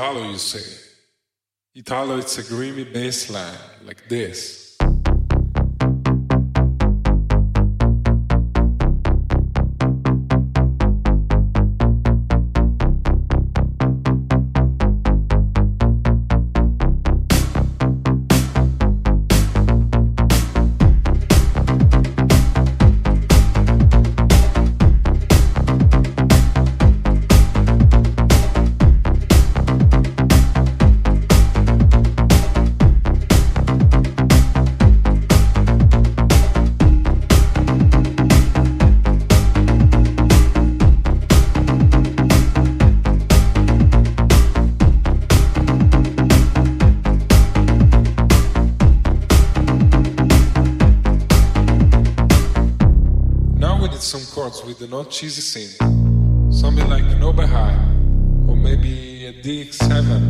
Italo, you say? Italo, it's a grimy bass line, like this. Not cheesy scene. Something like an Oberheim or maybe a DX7.